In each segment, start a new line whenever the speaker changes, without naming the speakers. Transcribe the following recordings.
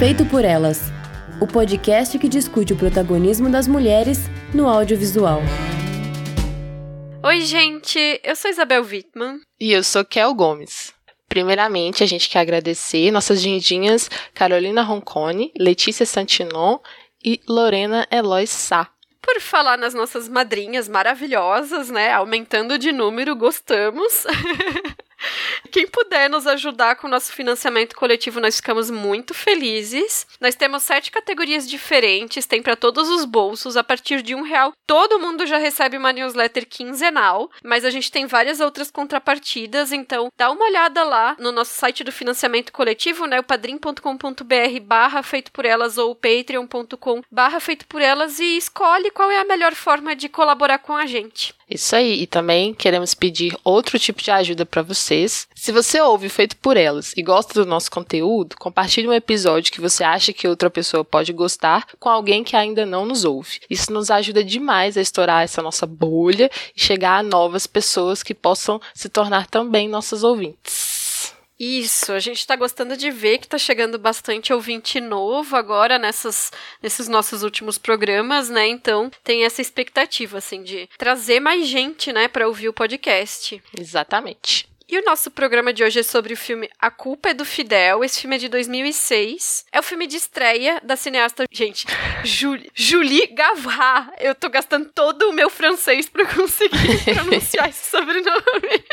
Feito por Elas o podcast que discute o protagonismo das mulheres no audiovisual.
Oi, gente, eu sou Isabel Wittmann.
E eu sou Kel Gomes. Primeiramente, a gente quer agradecer nossas gindinhas Carolina Roncone, Letícia Santinon e Lorena Eloy Sá.
Por falar nas nossas madrinhas maravilhosas, né? Aumentando de número, gostamos. Quem puder nos ajudar com o nosso financiamento coletivo, nós ficamos muito felizes. Nós temos sete categorias diferentes, tem para todos os bolsos. A partir de um real, todo mundo já recebe uma newsletter quinzenal, mas a gente tem várias outras contrapartidas, então dá uma olhada lá no nosso site do financiamento coletivo, né? O padrim.com.br barra feito por elas ou patreon.com barra feito por elas e escolhe qual é a melhor forma de colaborar com a gente.
Isso aí, e também queremos pedir outro tipo de ajuda para vocês. Se você ouve feito por elas e gosta do nosso conteúdo, compartilhe um episódio que você acha que outra pessoa pode gostar com alguém que ainda não nos ouve. Isso nos ajuda demais a estourar essa nossa bolha e chegar a novas pessoas que possam se tornar também nossas ouvintes.
Isso, a gente está gostando de ver que está chegando bastante ouvinte novo agora nessas, nesses nossos últimos programas, né? Então tem essa expectativa, assim, de trazer mais gente, né, para ouvir o podcast.
Exatamente.
E o nosso programa de hoje é sobre o filme A Culpa é do Fidel. Esse filme é de 2006. É o filme de estreia da cineasta, gente, Julie, Julie Gavra. Eu tô gastando todo o meu francês para conseguir pronunciar esse sobrenome.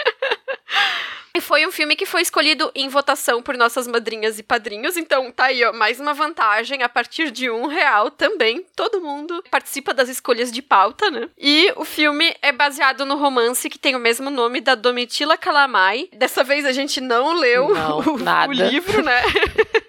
E foi um filme que foi escolhido em votação por nossas madrinhas e padrinhos. Então, tá aí, ó, mais uma vantagem. A partir de um real também, todo mundo participa das escolhas de pauta, né? E o filme é baseado no romance que tem o mesmo nome da Domitila Calamai. Dessa vez a gente não leu
não,
o, o livro, né?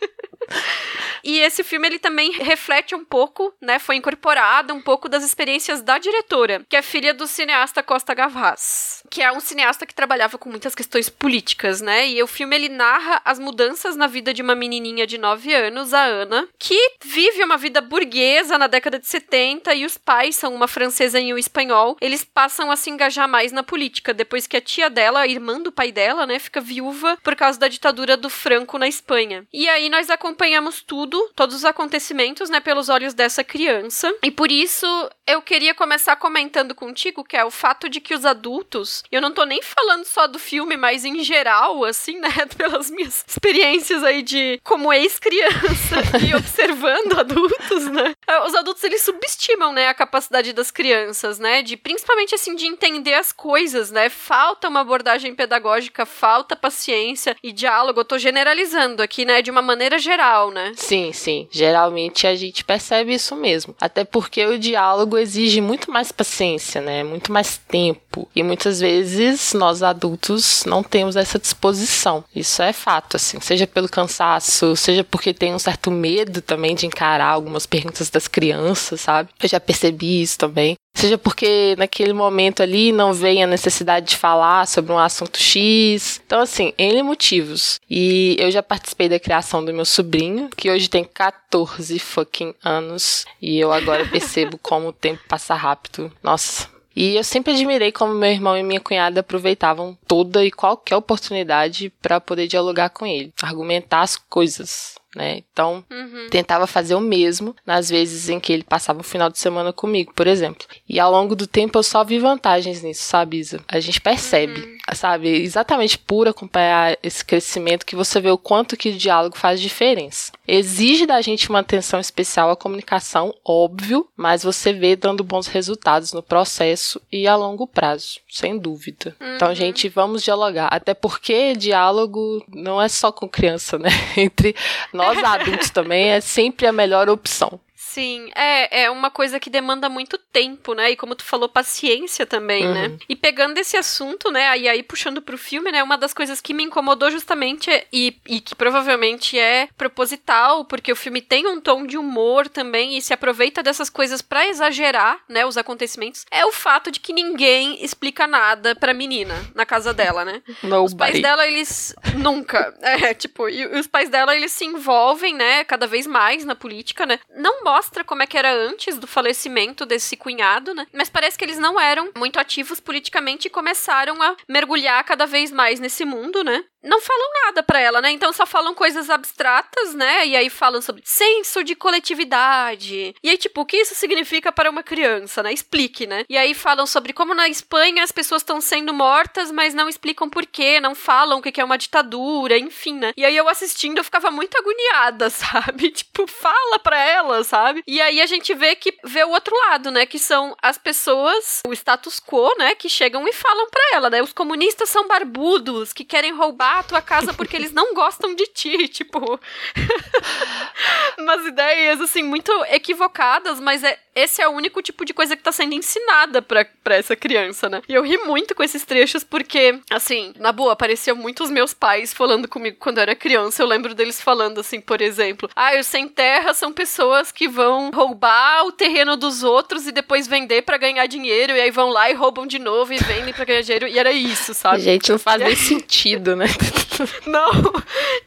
E esse filme ele também reflete um pouco, né, foi incorporado um pouco das experiências da diretora, que é filha do cineasta Costa Gavras, que é um cineasta que trabalhava com muitas questões políticas, né? E o filme ele narra as mudanças na vida de uma menininha de 9 anos, a Ana, que vive uma vida burguesa na década de 70 e os pais são uma francesa e um espanhol. Eles passam a se engajar mais na política depois que a tia dela, a irmã do pai dela, né, fica viúva por causa da ditadura do Franco na Espanha. E aí nós acompanhamos tudo todos os acontecimentos, né, pelos olhos dessa criança. E por isso eu queria começar comentando contigo, que é o fato de que os adultos, eu não tô nem falando só do filme, mas em geral, assim, né, pelas minhas experiências aí de como ex-criança e observando adultos, né, os adultos eles subestimam, né, a capacidade das crianças, né, de principalmente assim de entender as coisas, né, falta uma abordagem pedagógica, falta paciência e diálogo. Eu tô generalizando aqui, né, de uma maneira geral, né?
Sim, Sim, Geralmente a gente percebe isso mesmo. Até porque o diálogo exige muito mais paciência, né? Muito mais tempo. E muitas vezes nós adultos não temos essa disposição. Isso é fato, assim. Seja pelo cansaço, seja porque tem um certo medo também de encarar algumas perguntas das crianças, sabe? Eu já percebi isso também seja porque naquele momento ali não vem a necessidade de falar sobre um assunto X. Então, assim, N motivos. E eu já participei da criação do meu sobrinho, que hoje tem 14 fucking anos, e eu agora percebo como o tempo passa rápido. Nossa, e eu sempre admirei como meu irmão e minha cunhada aproveitavam toda e qualquer oportunidade para poder dialogar com ele, argumentar as coisas né? Então, uhum. tentava fazer o mesmo nas vezes em que ele passava um final de semana comigo, por exemplo. E ao longo do tempo eu só vi vantagens nisso, sabe, Isa? A gente percebe, uhum. Sabe, exatamente por acompanhar esse crescimento que você vê o quanto que o diálogo faz diferença. Exige da gente uma atenção especial à comunicação, óbvio, mas você vê dando bons resultados no processo e a longo prazo, sem dúvida. Então, uhum. Então, gente, vamos dialogar. Até porque diálogo não é só com criança, né? Entre nós adultos também é sempre a melhor opção.
Sim, é, é uma coisa que demanda muito tempo, né? E como tu falou, paciência também, né? uhum. né? E pegando esse assunto, né? E aí puxando pro filme, né? Uma das coisas que me incomodou justamente é, e, e que provavelmente é proposital, porque o filme tem um tom de humor também e se aproveita dessas coisas para exagerar, né? Os acontecimentos, é o fato de que ninguém explica nada pra menina na casa dela, né?
Nobody.
Os pais dela, eles nunca. É, tipo, e os pais dela, eles se envolvem, né? Cada vez mais na política, né? Não mostra como é que era antes do falecimento desse cunhado, né? Mas parece que eles não eram muito ativos politicamente e começaram a mergulhar cada vez mais nesse mundo, né? não falam nada para ela, né? Então só falam coisas abstratas, né? E aí falam sobre senso de coletividade. E aí, tipo, o que isso significa para uma criança, né? Explique, né? E aí falam sobre como na Espanha as pessoas estão sendo mortas, mas não explicam por quê, não falam o que é uma ditadura, enfim, né? E aí eu assistindo, eu ficava muito agoniada, sabe? Tipo, fala pra ela, sabe? E aí a gente vê que vê o outro lado, né? Que são as pessoas, o status quo, né? Que chegam e falam pra ela, né? Os comunistas são barbudos, que querem roubar a tua casa porque eles não gostam de ti, tipo. umas ideias, assim, muito equivocadas, mas é, esse é o único tipo de coisa que tá sendo ensinada pra, pra essa criança, né? E eu ri muito com esses trechos porque, assim, na boa, apareciam muito os meus pais falando comigo quando eu era criança. Eu lembro deles falando, assim, por exemplo, ah, os sem terra são pessoas que vão roubar o terreno dos outros e depois vender para ganhar dinheiro, e aí vão lá e roubam de novo e vendem pra ganhar dinheiro, e era isso, sabe?
Gente, não faz nem sentido, né?
Não.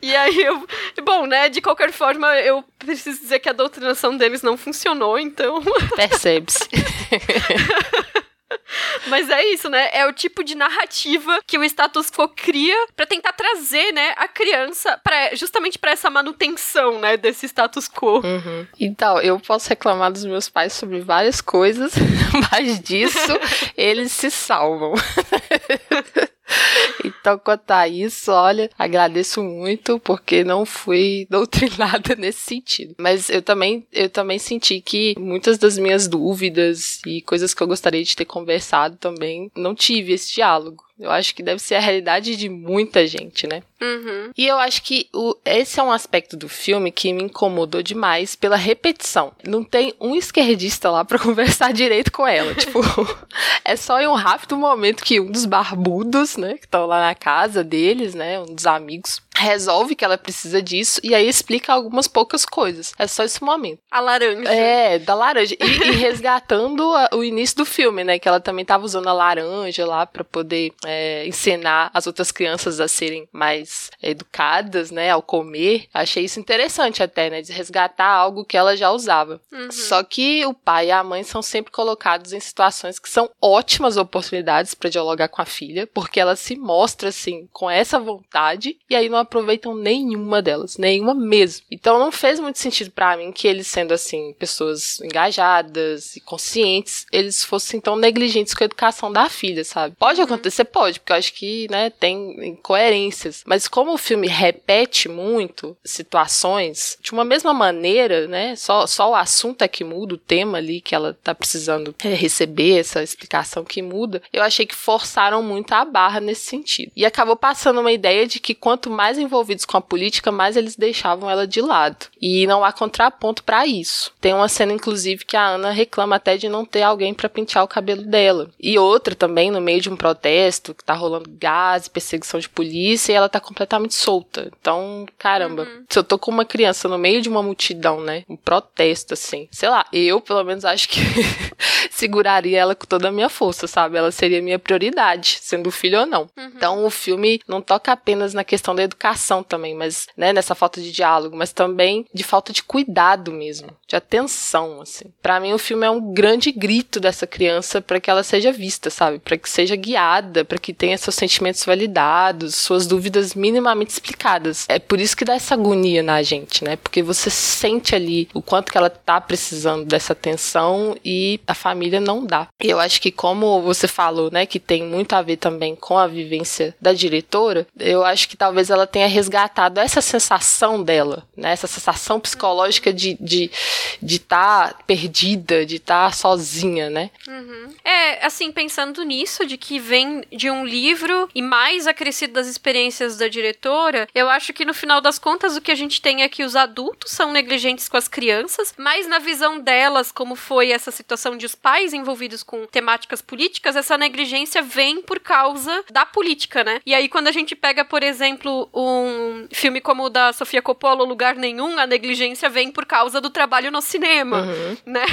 E aí eu. Bom, né? De qualquer forma, eu preciso dizer que a doutrinação deles não funcionou, então.
Percebe-se.
Mas é isso, né? É o tipo de narrativa que o status quo cria para tentar trazer, né, a criança para justamente para essa manutenção, né, desse status quo.
Uhum. Então, eu posso reclamar dos meus pais sobre várias coisas, mas disso eles se salvam. Então, quanto a isso, olha, agradeço muito porque não fui doutrinada nesse sentido. Mas eu também, eu também senti que muitas das minhas dúvidas e coisas que eu gostaria de ter conversado também não tive esse diálogo. Eu acho que deve ser a realidade de muita gente, né?
Uhum.
E eu acho que o, esse é um aspecto do filme que me incomodou demais pela repetição. Não tem um esquerdista lá para conversar direito com ela. tipo, é só em um rápido momento que um dos barbudos, né, que estão lá na casa deles, né, um dos amigos, resolve que ela precisa disso e aí explica algumas poucas coisas. É só esse momento.
A laranja.
É, da laranja. E, e resgatando a, o início do filme, né? Que ela também tava usando a laranja lá para poder é, ensinar as outras crianças a serem mais educadas, né? Ao comer. Achei isso interessante até, né? De resgatar algo que ela já usava.
Uhum.
Só que o pai e a mãe são sempre colocados em situações que são ótimas oportunidades para dialogar com a filha, porque ela se mostra assim com essa vontade e aí não aproveitam nenhuma delas, nenhuma mesmo. Então não fez muito sentido para mim que eles sendo assim pessoas engajadas e conscientes, eles fossem tão negligentes com a educação da filha, sabe? Pode uhum. acontecer, pode, porque eu acho que, né, tem incoerências, mas como o filme repete muito situações de uma mesma maneira, né? Só só o assunto é que muda, o tema ali que ela tá precisando receber essa explicação que muda. Eu achei que forçaram muito a barra nesse sentido. E acabou passando uma ideia de que quanto mais mais envolvidos com a política, mais eles deixavam ela de lado. E não há contraponto para isso. Tem uma cena, inclusive, que a Ana reclama até de não ter alguém para pentear o cabelo dela. E outra também, no meio de um protesto, que tá rolando gás, perseguição de polícia, e ela tá completamente solta. Então, caramba, uhum. se eu tô com uma criança no meio de uma multidão, né? Um protesto, assim. Sei lá, eu, pelo menos, acho que seguraria ela com toda a minha força, sabe? Ela seria minha prioridade, sendo filho ou não. Uhum. Então, o filme não toca apenas na questão da educação educação também, mas, né, nessa falta de diálogo, mas também de falta de cuidado mesmo, de atenção, assim. Para mim o filme é um grande grito dessa criança para que ela seja vista, sabe? Para que seja guiada, para que tenha seus sentimentos validados, suas dúvidas minimamente explicadas. É por isso que dá essa agonia na gente, né? Porque você sente ali o quanto que ela tá precisando dessa atenção e a família não dá. E eu acho que como você falou, né, que tem muito a ver também com a vivência da diretora, eu acho que talvez ela tenha resgatado essa sensação dela, né? Essa sensação psicológica de estar de, de tá perdida, de estar tá sozinha, né?
Uhum. É, assim, pensando nisso, de que vem de um livro e mais acrescido das experiências da diretora, eu acho que no final das contas o que a gente tem é que os adultos são negligentes com as crianças, mas na visão delas, como foi essa situação de os pais envolvidos com temáticas políticas, essa negligência vem por causa da política, né? E aí quando a gente pega, por exemplo, um filme como o da Sofia Coppola, Lugar Nenhum, a negligência vem por causa do trabalho no cinema, uhum. né?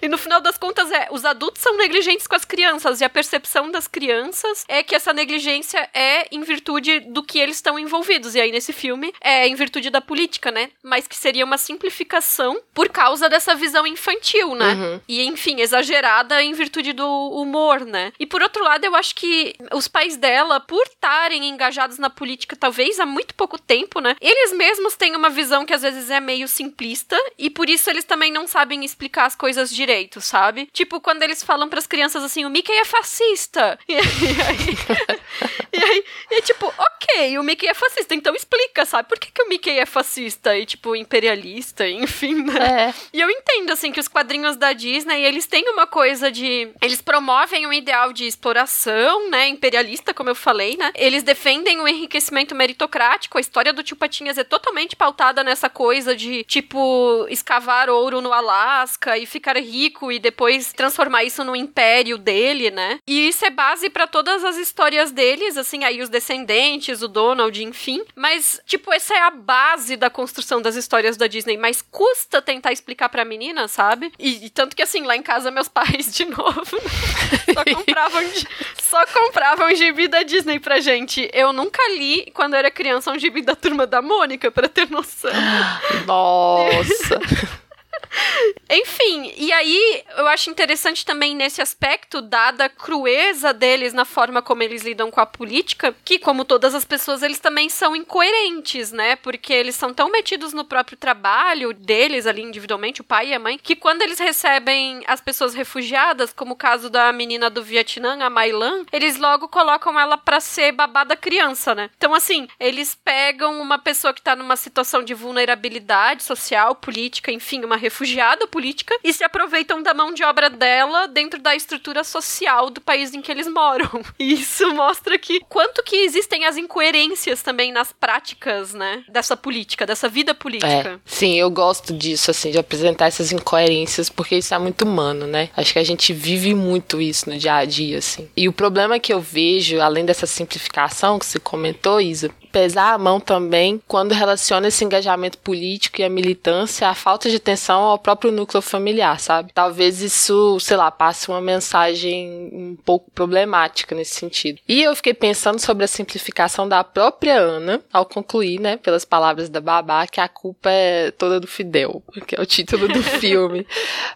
E no final das contas, é, os adultos são negligentes com as crianças e a percepção das crianças é que essa negligência é em virtude do que eles estão envolvidos. E aí, nesse filme, é em virtude da política, né? Mas que seria uma simplificação por causa dessa visão infantil, né? Uhum. E, enfim, exagerada em virtude do humor, né? E por outro lado, eu acho que os pais dela, por estarem engajados na política, talvez há muito pouco tempo, né? Eles mesmos têm uma visão que às vezes é meio simplista e por isso eles também não sabem explicar as coisas direito, sabe? Tipo, quando eles falam para as crianças assim, o Mickey é fascista. E aí, e aí é tipo, ok, o Mickey é fascista, então explica, sabe? Por que, que o Mickey é fascista e, tipo, imperialista, enfim, né? É. E eu entendo, assim, que os quadrinhos da Disney, eles têm uma coisa de. Eles promovem um ideal de exploração, né? Imperialista, como eu falei, né? Eles defendem o enriquecimento meritocrático. A história do Tio Patinhas é totalmente pautada nessa coisa de, tipo, escavar ouro no Alasca e ficar rico e depois transformar isso no império dele, né? E isso é base para todas as histórias deles, assim, aí os descendentes, o Donald, enfim. Mas, tipo, essa é a base da construção das histórias da Disney. Mas custa tentar explicar pra menina, sabe? E, e tanto que, assim, lá em casa, meus pais, de novo, só compravam, só compravam gibi da Disney pra gente. Eu nunca li, quando eu era criança, um gibi da Turma da Mônica, pra ter noção.
Nossa!
E aí eu acho interessante também nesse aspecto, dada a crueza deles na forma como eles lidam com a política, que, como todas as pessoas, eles também são incoerentes, né? Porque eles são tão metidos no próprio trabalho deles ali individualmente, o pai e a mãe, que quando eles recebem as pessoas refugiadas, como o caso da menina do Vietnã, a Mailan, eles logo colocam ela para ser babada criança, né? Então, assim, eles pegam uma pessoa que tá numa situação de vulnerabilidade social, política, enfim, uma refugiada política e se aproveitam da mão de obra dela dentro da estrutura social do país em que eles moram. E isso mostra que quanto que existem as incoerências também nas práticas, né, dessa política, dessa vida política.
É, sim, eu gosto disso, assim, de apresentar essas incoerências, porque isso é muito humano, né? Acho que a gente vive muito isso no dia a dia, assim. E o problema que eu vejo, além dessa simplificação que você comentou, Isa, pesar a mão também quando relaciona esse engajamento político e a militância à falta de atenção ao próprio núcleo familiar, sabe? Talvez isso, sei lá, passe uma mensagem um pouco problemática nesse sentido. E eu fiquei pensando sobre a simplificação da própria Ana ao concluir, né, pelas palavras da babá, que a culpa é toda do Fidel, que é o título do filme.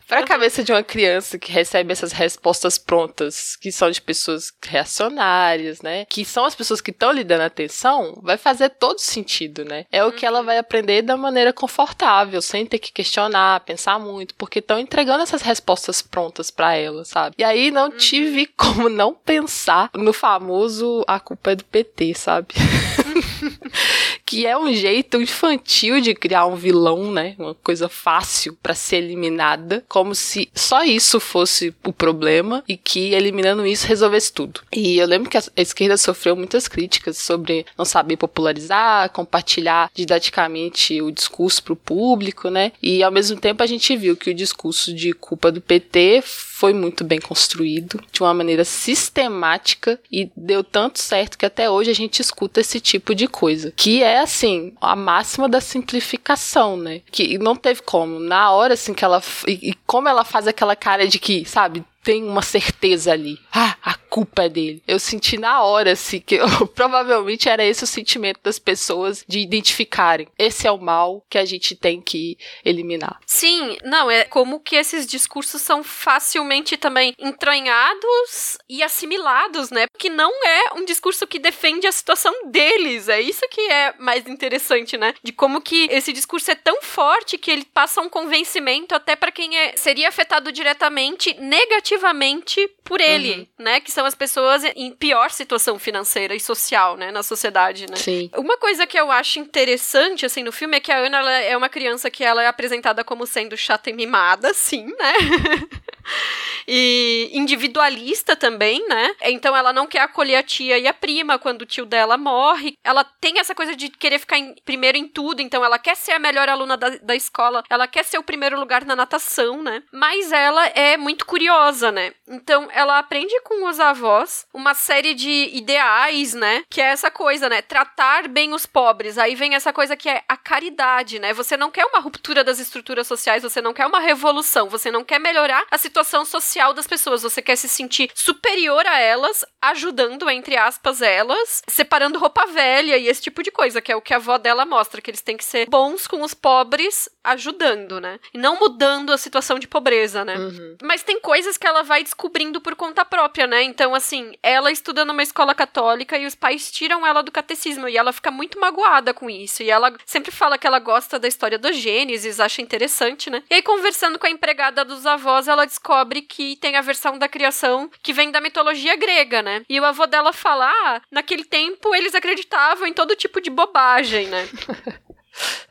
Para a cabeça de uma criança que recebe essas respostas prontas, que são de pessoas reacionárias, né, que são as pessoas que estão lhe dando atenção, vai fazer todo sentido, né? É o que ela vai aprender da maneira confortável, sem ter que questionar, pensar muito, porque estão entregando essas respostas prontas para ela, sabe? E aí não uhum. tive como não pensar no famoso a culpa é do PT, sabe? que é um jeito infantil de criar um vilão, né? Uma coisa fácil para ser eliminada, como se só isso fosse o problema e que eliminando isso resolvesse tudo. E eu lembro que a esquerda sofreu muitas críticas sobre não saber popularizar, compartilhar didaticamente o discurso para o público, né? E ao mesmo tempo a gente viu que o discurso de culpa do PT foi muito bem construído, de uma maneira sistemática e deu tanto certo que até hoje a gente escuta esse tipo de coisa, que é assim, a máxima da simplificação, né? Que não teve como, na hora assim que ela e, e como ela faz aquela cara de que, sabe, tem uma certeza ali. Ah, a culpa é dele. Eu senti na hora, assim, que eu, provavelmente era esse o sentimento das pessoas de identificarem. Esse é o mal que a gente tem que eliminar.
Sim, não, é como que esses discursos são facilmente também entranhados e assimilados, né? Que não é um discurso que defende a situação deles. É isso que é mais interessante, né? De como que esse discurso é tão forte que ele passa um convencimento até para quem é, seria afetado diretamente negativamente ativamente por ele, uhum. né? Que são as pessoas em pior situação financeira e social, né? Na sociedade, né?
Sim.
Uma coisa que eu acho interessante, assim, no filme é que a Ana é uma criança que ela é apresentada como sendo chata e mimada, sim, né? e individualista também, né? Então ela não quer acolher a tia e a prima quando o tio dela morre. Ela tem essa coisa de querer ficar em, primeiro em tudo, então ela quer ser a melhor aluna da, da escola, ela quer ser o primeiro lugar na natação, né? Mas ela é muito curiosa, né? Então ela aprende com os avós uma série de ideais, né? Que é essa coisa, né? Tratar bem os pobres. Aí vem essa coisa que é a caridade, né? Você não quer uma ruptura das estruturas sociais, você não quer uma revolução, você não quer melhorar a situação social das pessoas, você quer se sentir superior a elas, ajudando, entre aspas, elas, separando roupa velha e esse tipo de coisa, que é o que a avó dela mostra, que eles têm que ser bons com os pobres, ajudando, né? E não mudando a situação de pobreza, né? Uhum. Mas tem coisas que ela vai descobrindo por conta própria, né? Então, assim, ela estuda numa escola católica e os pais tiram ela do catecismo e ela fica muito magoada com isso. E ela sempre fala que ela gosta da história do Gênesis, acha interessante, né? E aí, conversando com a empregada dos avós, ela descobre tem a versão da criação que vem da mitologia grega, né? E o avô dela fala: ah, naquele tempo eles acreditavam em todo tipo de bobagem, né?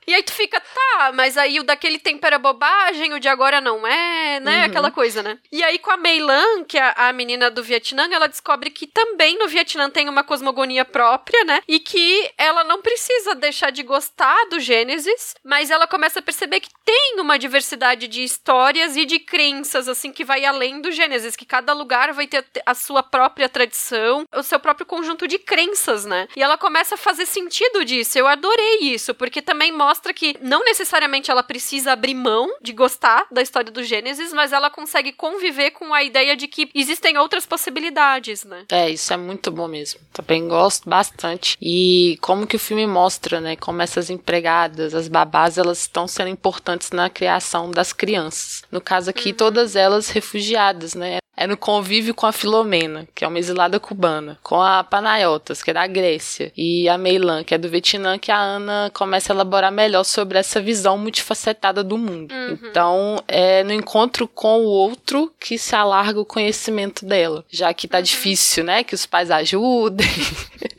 E aí tu fica, tá, mas aí o daquele tempo era bobagem, o de agora não é, né? Uhum. Aquela coisa, né? E aí com a Mei Lan, que é a menina do Vietnã, ela descobre que também no Vietnã tem uma cosmogonia própria, né? E que ela não precisa deixar de gostar do Gênesis, mas ela começa a perceber que tem uma diversidade de histórias e de crenças, assim, que vai além do Gênesis, que cada lugar vai ter a sua própria tradição, o seu próprio conjunto de crenças, né? E ela começa a fazer sentido disso. Eu adorei isso, porque também mostra mostra que não necessariamente ela precisa abrir mão de gostar da história do Gênesis, mas ela consegue conviver com a ideia de que existem outras possibilidades, né?
É, isso é muito bom mesmo. Também gosto bastante. E como que o filme mostra, né, como essas empregadas, as babás, elas estão sendo importantes na criação das crianças. No caso aqui, uhum. todas elas refugiadas, né? É no convívio com a Filomena, que é uma exilada cubana, com a Panayotas, que é da Grécia, e a Meilan, que é do Vietnã, que a Ana começa a elaborar melhor sobre essa visão multifacetada do mundo. Uhum. Então, é no encontro com o outro que se alarga o conhecimento dela, já que tá uhum. difícil, né, que os pais ajudem.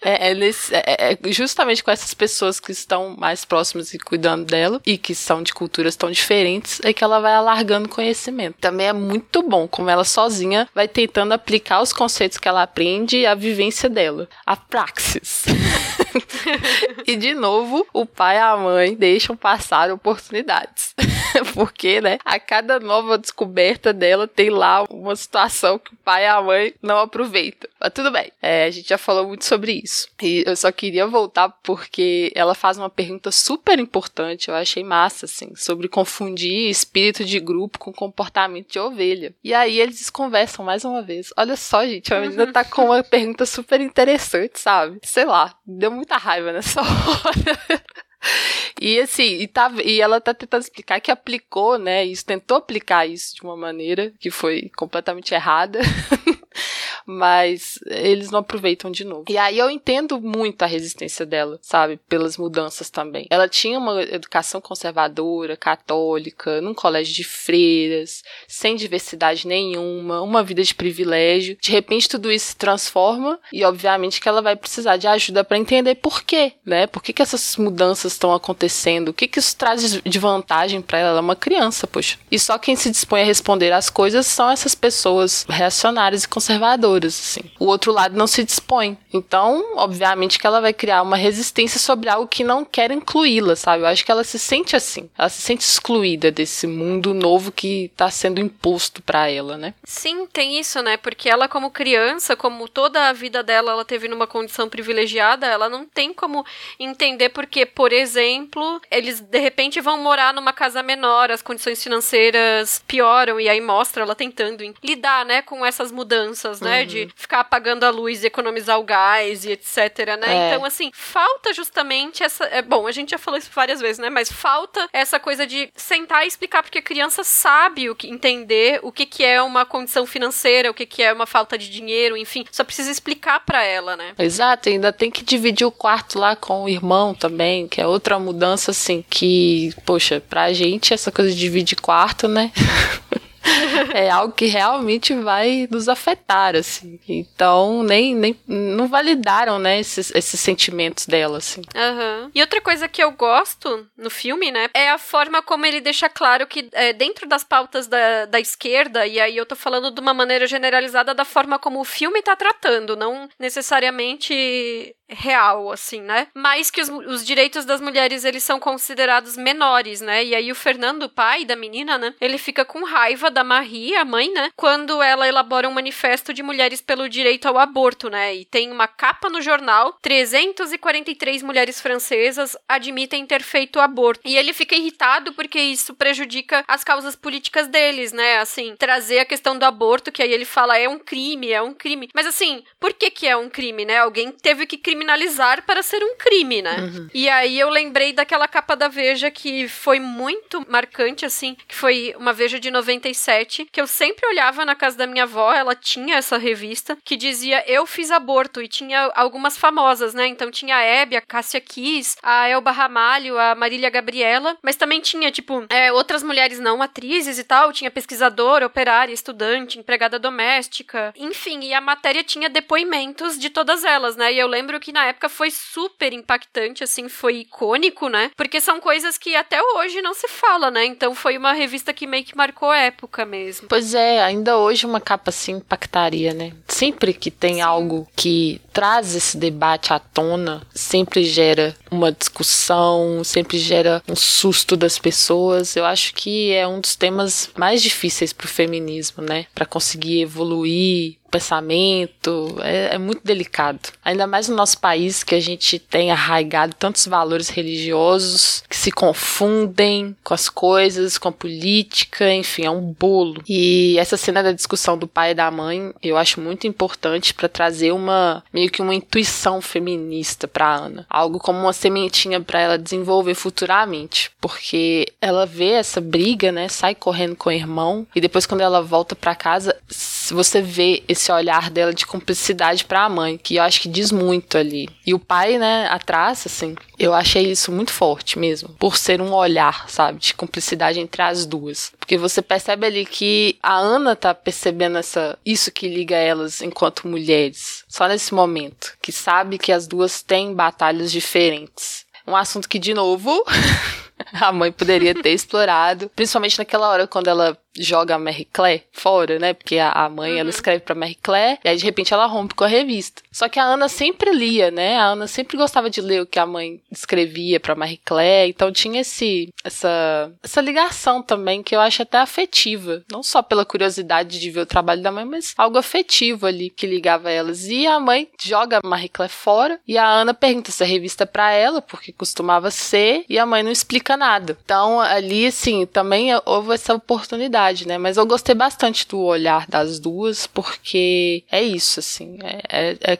é, é, nesse, é, é, justamente com essas pessoas que estão mais próximas e cuidando dela, e que são de culturas tão diferentes, é que ela vai alargando conhecimento. Também é muito bom como como ela sozinha vai tentando aplicar os conceitos que ela aprende e a vivência dela, a praxis. e de novo, o pai e a mãe deixam passar oportunidades. Porque, né, a cada nova descoberta dela tem lá uma situação que o pai e a mãe não aproveitam. Mas tudo bem, é, a gente já falou muito sobre isso. E eu só queria voltar porque ela faz uma pergunta super importante, eu achei massa, assim, sobre confundir espírito de grupo com comportamento de ovelha. E aí eles conversam mais uma vez. Olha só, gente, a menina tá com uma pergunta super interessante, sabe? Sei lá, deu muita raiva nessa hora. E assim, e, tá, e ela tá tentando explicar que aplicou, né? Isso, tentou aplicar isso de uma maneira que foi completamente errada. mas eles não aproveitam de novo. E aí eu entendo muito a resistência dela, sabe? Pelas mudanças também. Ela tinha uma educação conservadora, católica, num colégio de freiras, sem diversidade nenhuma, uma vida de privilégio. De repente tudo isso se transforma e obviamente que ela vai precisar de ajuda para entender por quê, né? Por que, que essas mudanças estão acontecendo? O que, que isso traz de vantagem para ela? Ela é uma criança, poxa. E só quem se dispõe a responder às coisas são essas pessoas reacionárias e conservadoras assim. O outro lado não se dispõe. Então, obviamente que ela vai criar uma resistência sobre algo que não quer incluí-la, sabe? Eu acho que ela se sente assim. Ela se sente excluída desse mundo novo que está sendo imposto para ela, né?
Sim, tem isso, né? Porque ela como criança, como toda a vida dela ela teve numa condição privilegiada, ela não tem como entender porque, por exemplo, eles de repente vão morar numa casa menor, as condições financeiras pioram e aí mostra ela tentando lidar, né, com essas mudanças, né? De uhum. ficar apagando a luz e economizar o gás e etc, né? É. Então, assim, falta justamente essa. É, bom, a gente já falou isso várias vezes, né? Mas falta essa coisa de sentar e explicar, porque a criança sabe o que entender o que, que é uma condição financeira, o que, que é uma falta de dinheiro, enfim. Só precisa explicar para ela, né?
Exato, ainda tem que dividir o quarto lá com o irmão também, que é outra mudança, assim, que, poxa, pra gente essa coisa de dividir quarto, né? é algo que realmente vai nos afetar, assim. Então, nem, nem não validaram, né, esses, esses sentimentos dela, assim.
Uhum. E outra coisa que eu gosto no filme, né, é a forma como ele deixa claro que é, dentro das pautas da, da esquerda, e aí eu tô falando de uma maneira generalizada da forma como o filme tá tratando, não necessariamente real, assim, né? Mas que os, os, direitos das mulheres, eles são considerados menores, né? E aí o Fernando, pai da menina, né? Ele fica com raiva da Marie, a mãe, né? Quando ela elabora um manifesto de mulheres pelo direito ao aborto, né? E tem uma capa no jornal, 343 mulheres francesas admitem ter feito aborto. E ele fica irritado porque isso prejudica as causas políticas deles, né? Assim, trazer a questão do aborto, que aí ele fala é um crime, é um crime. Mas assim, por que que é um crime, né? Alguém teve que criminalizar criminalizar para ser um crime, né? Uhum. E aí eu lembrei daquela capa da Veja que foi muito marcante, assim, que foi uma Veja de 97, que eu sempre olhava na casa da minha avó, ela tinha essa revista, que dizia Eu Fiz Aborto, e tinha algumas famosas, né? Então tinha a Hebe, a Cássia Kiss, a Elba Ramalho, a Marília Gabriela, mas também tinha, tipo, é, outras mulheres não atrizes e tal, tinha pesquisadora, operária, estudante, empregada doméstica, enfim, e a matéria tinha depoimentos de todas elas, né? E eu lembro que que na época foi super impactante, assim, foi icônico, né? Porque são coisas que até hoje não se fala, né? Então foi uma revista que meio que marcou a época mesmo.
Pois é, ainda hoje uma capa assim impactaria, né? Sempre que tem Sim. algo que traz esse debate à tona, sempre gera uma discussão, sempre gera um susto das pessoas. Eu acho que é um dos temas mais difíceis para o feminismo, né? Para conseguir evoluir, pensamento, é, é, muito delicado. Ainda mais no nosso país que a gente tem arraigado tantos valores religiosos que se confundem com as coisas, com a política, enfim, é um bolo. E essa cena da discussão do pai e da mãe, eu acho muito importante para trazer uma meio que uma intuição feminista para Ana, algo como uma sementinha para ela desenvolver futuramente, porque ela vê essa briga, né, sai correndo com o irmão e depois quando ela volta para casa, você vê esse olhar dela de cumplicidade para a mãe, que eu acho que diz muito ali. E o pai, né, atrás, assim, eu achei isso muito forte mesmo, por ser um olhar, sabe, de cumplicidade entre as duas. Porque você percebe ali que a Ana tá percebendo essa isso que liga elas enquanto mulheres, só nesse momento, que sabe que as duas têm batalhas diferentes. Um assunto que de novo a mãe poderia ter explorado, principalmente naquela hora quando ela joga a Mary Claire fora, né? Porque a, a mãe, uhum. ela escreve pra Mary Claire, e aí de repente ela rompe com a revista. Só que a Ana sempre lia, né? A Ana sempre gostava de ler o que a mãe escrevia pra Mary Claire, então tinha esse, essa, essa ligação também que eu acho até afetiva. Não só pela curiosidade de ver o trabalho da mãe, mas algo afetivo ali que ligava elas. E a mãe joga a Marie Claire fora, e a Ana pergunta se a revista é pra ela, porque costumava ser, e a mãe não explica nada. Então ali, assim, também houve essa oportunidade né? Mas eu gostei bastante do olhar das duas, porque é isso, assim, é, é, é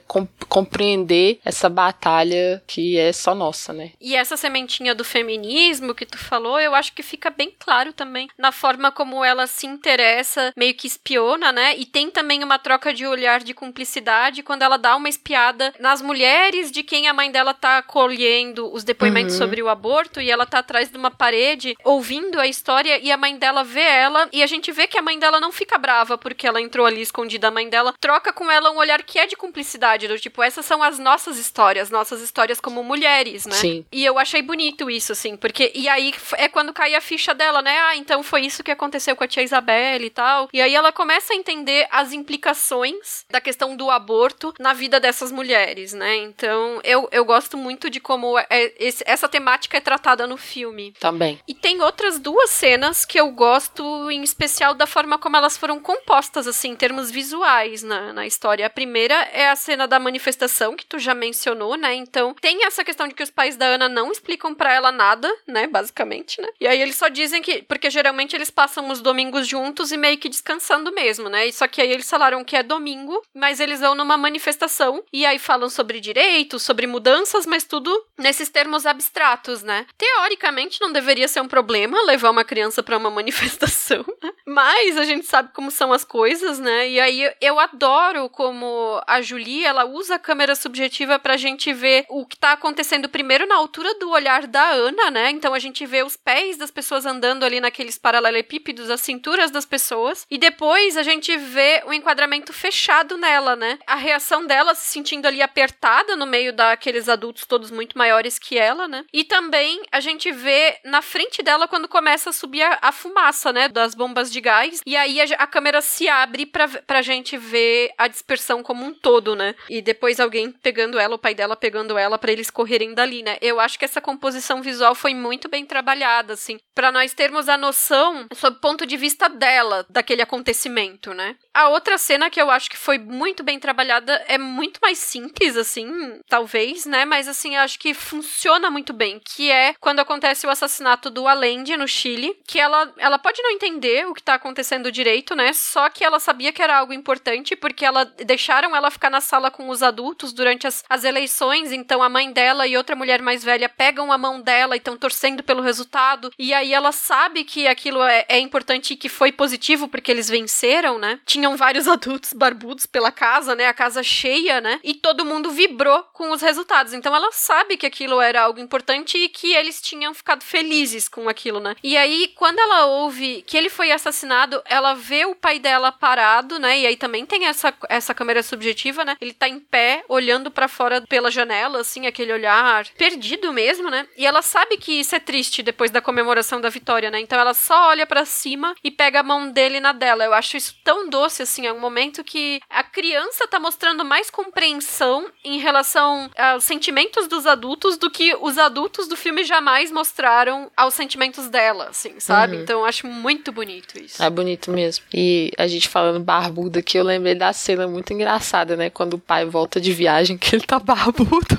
compreender essa batalha que é só nossa, né?
E essa sementinha do feminismo que tu falou, eu acho que fica bem claro também na forma como ela se interessa, meio que espiona, né? E tem também uma troca de olhar de cumplicidade quando ela dá uma espiada nas mulheres de quem a mãe dela tá colhendo os depoimentos uhum. sobre o aborto e ela tá atrás de uma parede ouvindo a história e a mãe dela vê ela e a gente vê que a mãe dela não fica brava porque ela entrou ali escondida. A mãe dela troca com ela um olhar que é de cumplicidade, do tipo, essas são as nossas histórias, nossas histórias como mulheres, né?
Sim.
E eu achei bonito isso, assim, porque. E aí é quando cai a ficha dela, né? Ah, então foi isso que aconteceu com a tia Isabelle e tal. E aí ela começa a entender as implicações da questão do aborto na vida dessas mulheres, né? Então eu, eu gosto muito de como é, esse, essa temática é tratada no filme.
Também.
E tem outras duas cenas que eu gosto em especial da forma como elas foram compostas, assim, em termos visuais na, na história. A primeira é a cena da manifestação, que tu já mencionou, né? Então, tem essa questão de que os pais da Ana não explicam para ela nada, né? Basicamente, né? E aí eles só dizem que. Porque geralmente eles passam os domingos juntos e meio que descansando mesmo, né? Só que aí eles falaram que é domingo, mas eles vão numa manifestação e aí falam sobre direitos, sobre mudanças, mas tudo nesses termos abstratos, né? Teoricamente não deveria ser um problema levar uma criança para uma manifestação. Mas a gente sabe como são as coisas, né? E aí eu adoro como a Julie, ela usa a câmera subjetiva pra gente ver o que tá acontecendo primeiro na altura do olhar da Ana, né? Então a gente vê os pés das pessoas andando ali naqueles paralelepípedos, as cinturas das pessoas, e depois a gente vê o enquadramento fechado nela, né? A reação dela se sentindo ali apertada no meio daqueles adultos todos muito maiores que ela, né? E também a gente vê na frente dela quando começa a subir a, a fumaça, né? Das bombas de gás. E aí a, a câmera se abre pra, pra gente ver a dispersão como um todo, né? E depois alguém pegando ela, o pai dela pegando ela para eles correrem dali, né? Eu acho que essa composição visual foi muito bem trabalhada, assim, para nós termos a noção sob o ponto de vista dela daquele acontecimento, né? A outra cena que eu acho que foi muito bem trabalhada é muito mais simples, assim, talvez, né? Mas assim, eu acho que funciona muito bem, que é quando acontece o assassinato do Allende no Chile, que ela, ela pode não entender o que tá acontecendo direito, né? Só que ela sabia que era algo importante porque ela deixaram ela ficar na sala com os adultos durante as, as eleições, então a mãe dela e outra mulher mais velha pegam a mão dela e estão torcendo pelo resultado, e aí ela sabe que aquilo é, é importante e que foi positivo porque eles venceram, né? Tinham vários adultos barbudos pela casa, né? A casa cheia, né? E todo mundo vibrou com os resultados. Então ela sabe que aquilo era algo importante e que eles tinham ficado felizes com aquilo, né? E aí, quando ela ouve que ele foi assassinado, ela vê o pai dela parado, né? E aí também tem essa, essa câmera subjetiva, né? Ele tá em pé, olhando para fora pela janela, assim, aquele olhar perdido mesmo, né? E ela sabe que isso é triste depois da comemoração da vitória, né? Então ela só olha para cima e pega a mão dele na dela. Eu acho isso tão doce, assim, é um momento que a criança tá mostrando mais compreensão em relação aos sentimentos dos adultos do que os adultos do filme jamais mostraram aos sentimentos dela, assim, sabe? Uhum. Então eu acho muito bonito isso.
É bonito mesmo. E a gente falando barbuda aqui, eu lembrei da cena muito engraçada, né? Quando o pai volta de viagem, que ele tá barbudo.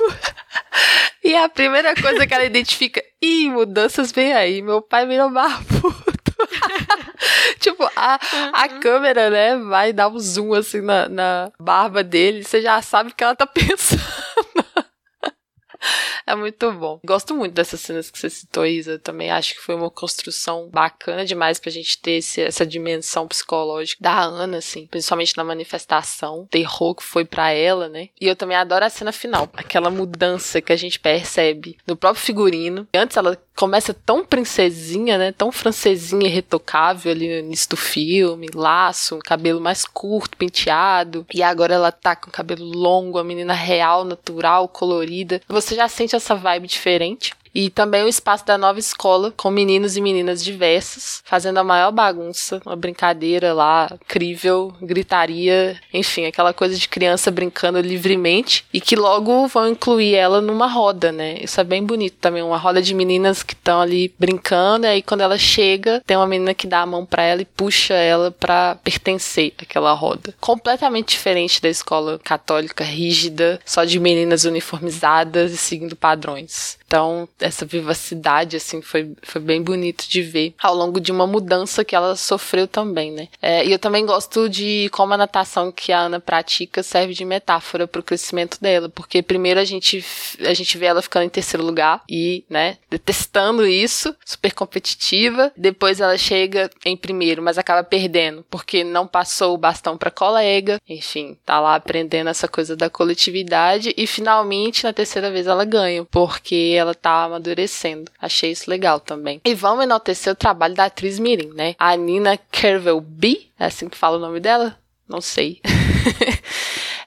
e a primeira coisa que ela identifica, ih, mudanças vem aí, meu pai virou barbudo. Tipo, a, uhum. a câmera, né, vai dar um zoom assim na, na barba dele, você já sabe o que ela tá pensando. É muito bom. Gosto muito dessas cenas que você citou, Isa. Também acho que foi uma construção bacana demais pra gente ter esse, essa dimensão psicológica da Ana, assim, principalmente na manifestação, terror que foi para ela, né? E eu também adoro a cena final, aquela mudança que a gente percebe no próprio figurino. Antes ela começa tão princesinha, né? Tão francesinha e retocável ali no início do filme, laço, cabelo mais curto, penteado. E agora ela tá com cabelo longo, a menina real, natural, colorida. Você já sente essa vibe diferente. E também o espaço da nova escola, com meninos e meninas diversos, fazendo a maior bagunça, uma brincadeira lá, incrível, gritaria, enfim, aquela coisa de criança brincando livremente e que logo vão incluir ela numa roda, né? Isso é bem bonito também, uma roda de meninas que estão ali brincando, e aí quando ela chega, tem uma menina que dá a mão para ela e puxa ela para pertencer àquela roda. Completamente diferente da escola católica rígida, só de meninas uniformizadas e seguindo padrões. Então, essa vivacidade, assim, foi, foi bem bonito de ver ao longo de uma mudança que ela sofreu também, né? É, e eu também gosto de como a natação que a Ana pratica serve de metáfora para o crescimento dela, porque primeiro a gente, a gente vê ela ficando em terceiro lugar e, né, detestando isso, super competitiva. Depois ela chega em primeiro, mas acaba perdendo, porque não passou o bastão para colega. Enfim, tá lá aprendendo essa coisa da coletividade e finalmente na terceira vez ela ganha, porque ela tá amadurecendo. Achei isso legal também. E vamos enaltecer o trabalho da atriz Mirim, né? A Nina Kervelby, é assim que fala o nome dela? Não sei.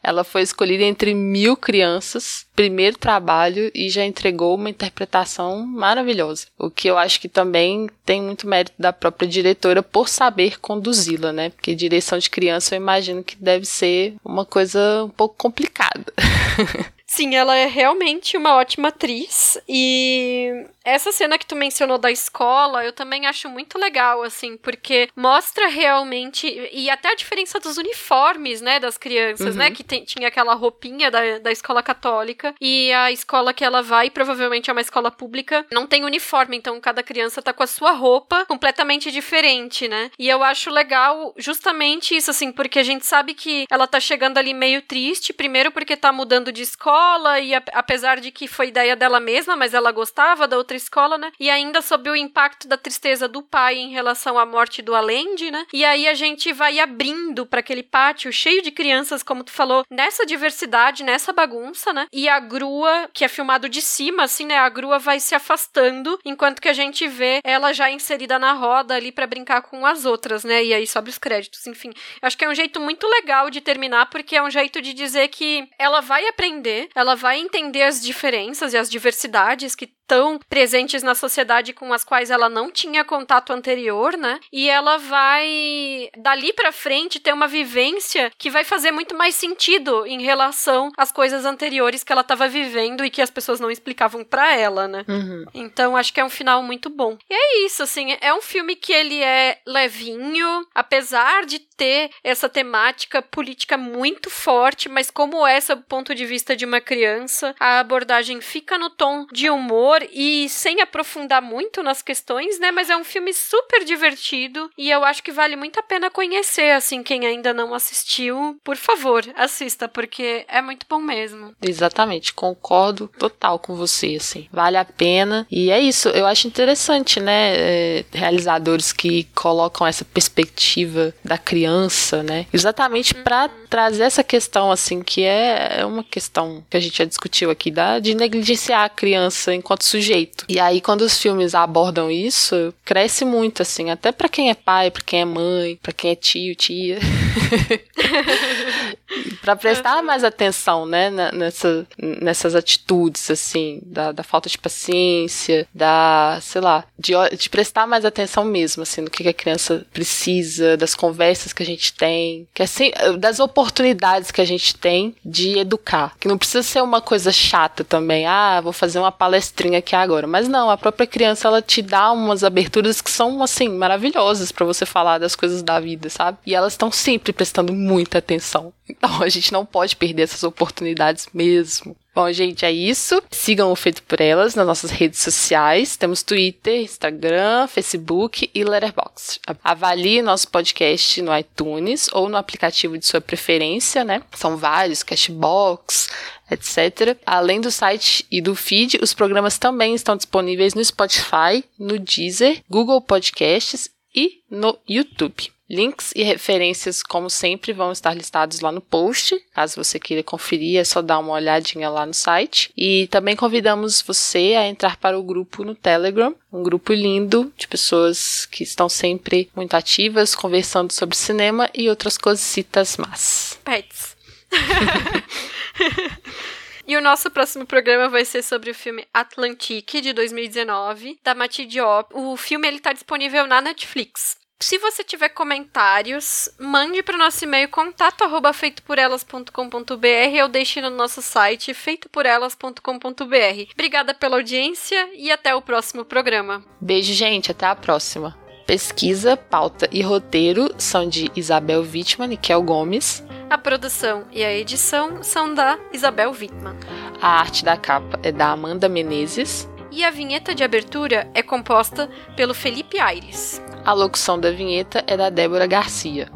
Ela foi escolhida entre mil crianças, primeiro trabalho, e já entregou uma interpretação maravilhosa. O que eu acho que também tem muito mérito da própria diretora por saber conduzi-la, né? Porque direção de criança eu imagino que deve ser uma coisa um pouco complicada.
Sim, ela é realmente uma ótima atriz e essa cena que tu mencionou da escola, eu também acho muito legal, assim, porque mostra realmente. E até a diferença dos uniformes, né, das crianças, né, uhum. né? Que tem, tinha aquela roupinha da, da escola católica. E a escola que ela vai, provavelmente é uma escola pública, não tem uniforme. Então cada criança tá com a sua roupa completamente diferente, né? E eu acho legal justamente isso, assim, porque a gente sabe que ela tá chegando ali meio triste. Primeiro porque tá mudando de escola, e a, apesar de que foi ideia dela mesma, mas ela gostava da outra outra escola, né? E ainda sob o impacto da tristeza do pai em relação à morte do Alende, né? E aí a gente vai abrindo para aquele pátio cheio de crianças, como tu falou, nessa diversidade, nessa bagunça, né? E a grua, que é filmado de cima, assim, né? A grua vai se afastando, enquanto que a gente vê ela já inserida na roda ali para brincar com as outras, né? E aí sobe os créditos, enfim. Acho que é um jeito muito legal de terminar, porque é um jeito de dizer que ela vai aprender, ela vai entender as diferenças e as diversidades que estão presentes na sociedade com as quais ela não tinha contato anterior, né? E ela vai dali para frente ter uma vivência que vai fazer muito mais sentido em relação às coisas anteriores que ela estava vivendo e que as pessoas não explicavam para ela, né?
Uhum.
Então acho que é um final muito bom. E é isso, assim, é um filme que ele é levinho, apesar de ter essa temática política muito forte, mas como essa do ponto de vista de uma criança, a abordagem fica no tom de humor e sem aprofundar muito nas questões, né? Mas é um filme super divertido e eu acho que vale muito a pena conhecer, assim, quem ainda não assistiu, por favor, assista, porque é muito bom mesmo.
Exatamente, concordo total com você, assim. Vale a pena. E é isso, eu acho interessante, né? É, realizadores que colocam essa perspectiva da criança, né? Exatamente uhum. para trazer essa questão, assim, que é, é uma questão que a gente já discutiu aqui, da, de negligenciar a criança enquanto sujeito. E aí, quando os filmes abordam isso, cresce muito, assim, até para quem é pai, para quem é mãe, para quem é tio, tia. para prestar mais atenção, né, nessa, nessas atitudes, assim, da, da falta de paciência, da, sei lá, de, de prestar mais atenção mesmo, assim, no que a criança precisa, das conversas que a gente tem, que assim, das oportunidades que a gente tem de educar, que não precisa ser uma coisa chata também, ah, vou fazer uma palestrinha aqui agora, mas não, a própria criança, ela te dá umas aberturas que são, assim, maravilhosas para você falar das coisas da vida, sabe? E elas estão sempre prestando muita atenção. Então a gente não pode perder essas oportunidades mesmo. Bom, gente, é isso. Sigam o Feito por Elas nas nossas redes sociais. Temos Twitter, Instagram, Facebook e Letterboxd. Avalie nosso podcast no iTunes ou no aplicativo de sua preferência, né? São vários, Cashbox, etc. Além do site e do feed, os programas também estão disponíveis no Spotify, no Deezer, Google Podcasts e no YouTube. Links e referências, como sempre, vão estar listados lá no post. Caso você queira conferir, é só dar uma olhadinha lá no site. E também convidamos você a entrar para o grupo no Telegram, um grupo lindo de pessoas que estão sempre muito ativas, conversando sobre cinema e outras cositas más.
Pets. E o nosso próximo programa vai ser sobre o filme Atlantique, de 2019, da Mati Diop. O filme ele tá disponível na Netflix. Se você tiver comentários, mande para o nosso e-mail contato@feitoporelas.com.br ou deixe no nosso site feitoporelas.com.br. Obrigada pela audiência e até o próximo programa.
Beijo, gente, até a próxima. Pesquisa, pauta e roteiro são de Isabel Wittmann e Kel Gomes.
A produção e a edição são da Isabel Wittmann.
A arte da capa é da Amanda Menezes.
E a vinheta de abertura é composta pelo Felipe Aires.
A locução da vinheta é da Débora Garcia.